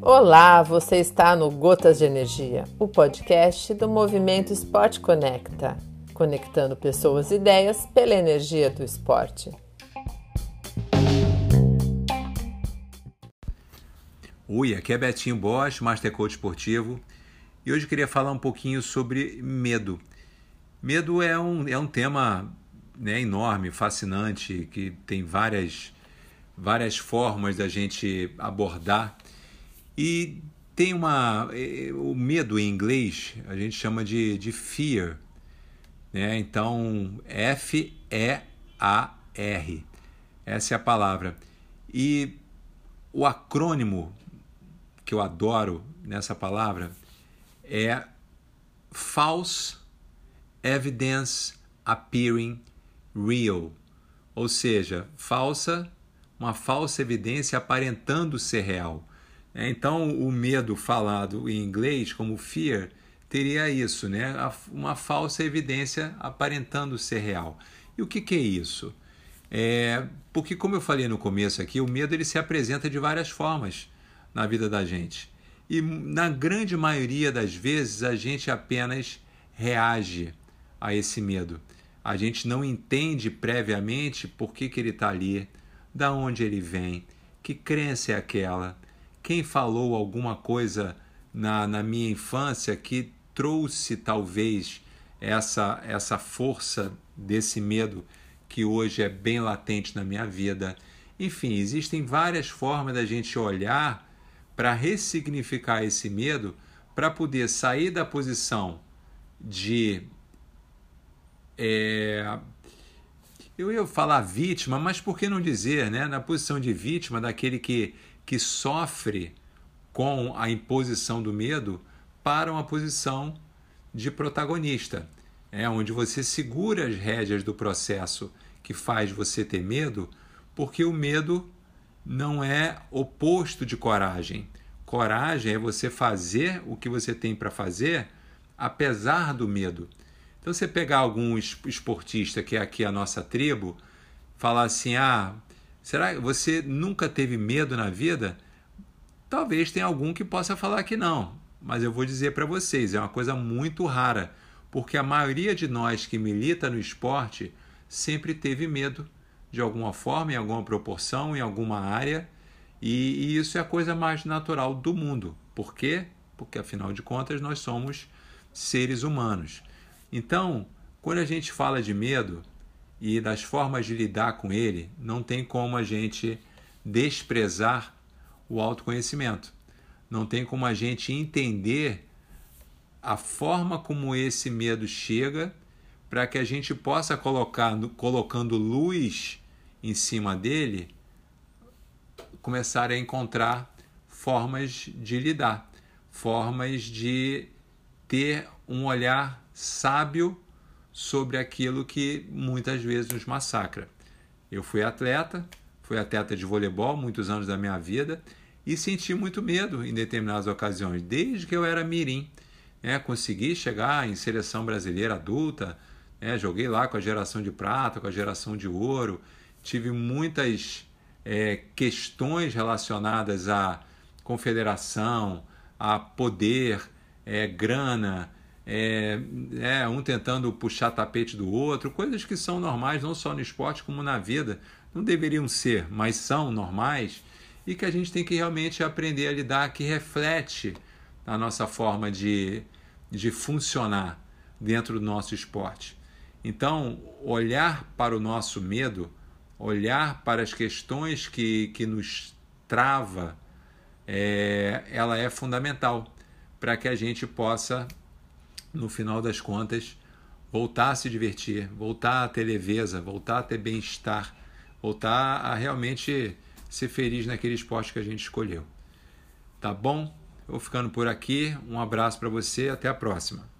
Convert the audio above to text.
Olá, você está no Gotas de Energia, o podcast do movimento Esporte Conecta, conectando pessoas e ideias pela energia do esporte. Oi, aqui é Betinho Bosch, Master Coach Esportivo, e hoje eu queria falar um pouquinho sobre medo. Medo é um, é um tema né, enorme, fascinante, que tem várias, várias formas da gente abordar e tem uma. É, o medo em inglês a gente chama de, de fear. Né? Então, F-E-A-R. Essa é a palavra. E o acrônimo que eu adoro nessa palavra é False Evidence Appearing Real. Ou seja, falsa, uma falsa evidência aparentando ser real. É, então, o medo falado em inglês, como fear, teria isso, né? uma falsa evidência aparentando ser real. E o que, que é isso? É, porque, como eu falei no começo aqui, o medo ele se apresenta de várias formas na vida da gente. E na grande maioria das vezes a gente apenas reage a esse medo. A gente não entende previamente por que, que ele está ali, da onde ele vem, que crença é aquela quem falou alguma coisa na, na minha infância que trouxe talvez essa, essa força desse medo que hoje é bem latente na minha vida. Enfim, existem várias formas da gente olhar para ressignificar esse medo para poder sair da posição de. É, eu ia falar vítima, mas por que não dizer, né? Na posição de vítima, daquele que que sofre com a imposição do medo para uma posição de protagonista, é onde você segura as rédeas do processo que faz você ter medo, porque o medo não é oposto de coragem. Coragem é você fazer o que você tem para fazer apesar do medo. Então, você pegar algum esportista que é aqui a nossa tribo, falar assim: ah, Será que você nunca teve medo na vida? Talvez tenha algum que possa falar que não, mas eu vou dizer para vocês, é uma coisa muito rara, porque a maioria de nós que milita no esporte sempre teve medo de alguma forma, em alguma proporção, em alguma área, e, e isso é a coisa mais natural do mundo. Por quê? Porque afinal de contas nós somos seres humanos. Então, quando a gente fala de medo, e das formas de lidar com ele, não tem como a gente desprezar o autoconhecimento. Não tem como a gente entender a forma como esse medo chega para que a gente possa colocar, colocando luz em cima dele, começar a encontrar formas de lidar, formas de ter um olhar sábio sobre aquilo que muitas vezes nos massacra. Eu fui atleta, fui atleta de voleibol muitos anos da minha vida e senti muito medo em determinadas ocasiões, desde que eu era mirim. Né? Consegui chegar em seleção brasileira adulta, né? joguei lá com a geração de prata, com a geração de ouro, tive muitas é, questões relacionadas à confederação, a poder, é, grana, é, é, um tentando puxar tapete do outro, coisas que são normais não só no esporte como na vida. Não deveriam ser, mas são normais e que a gente tem que realmente aprender a lidar, que reflete a nossa forma de, de funcionar dentro do nosso esporte. Então, olhar para o nosso medo, olhar para as questões que, que nos trava, é, ela é fundamental para que a gente possa no final das contas, voltar a se divertir, voltar a ter leveza, voltar a ter bem-estar, voltar a realmente ser feliz naquele esporte que a gente escolheu. Tá bom? vou ficando por aqui. Um abraço para você, até a próxima.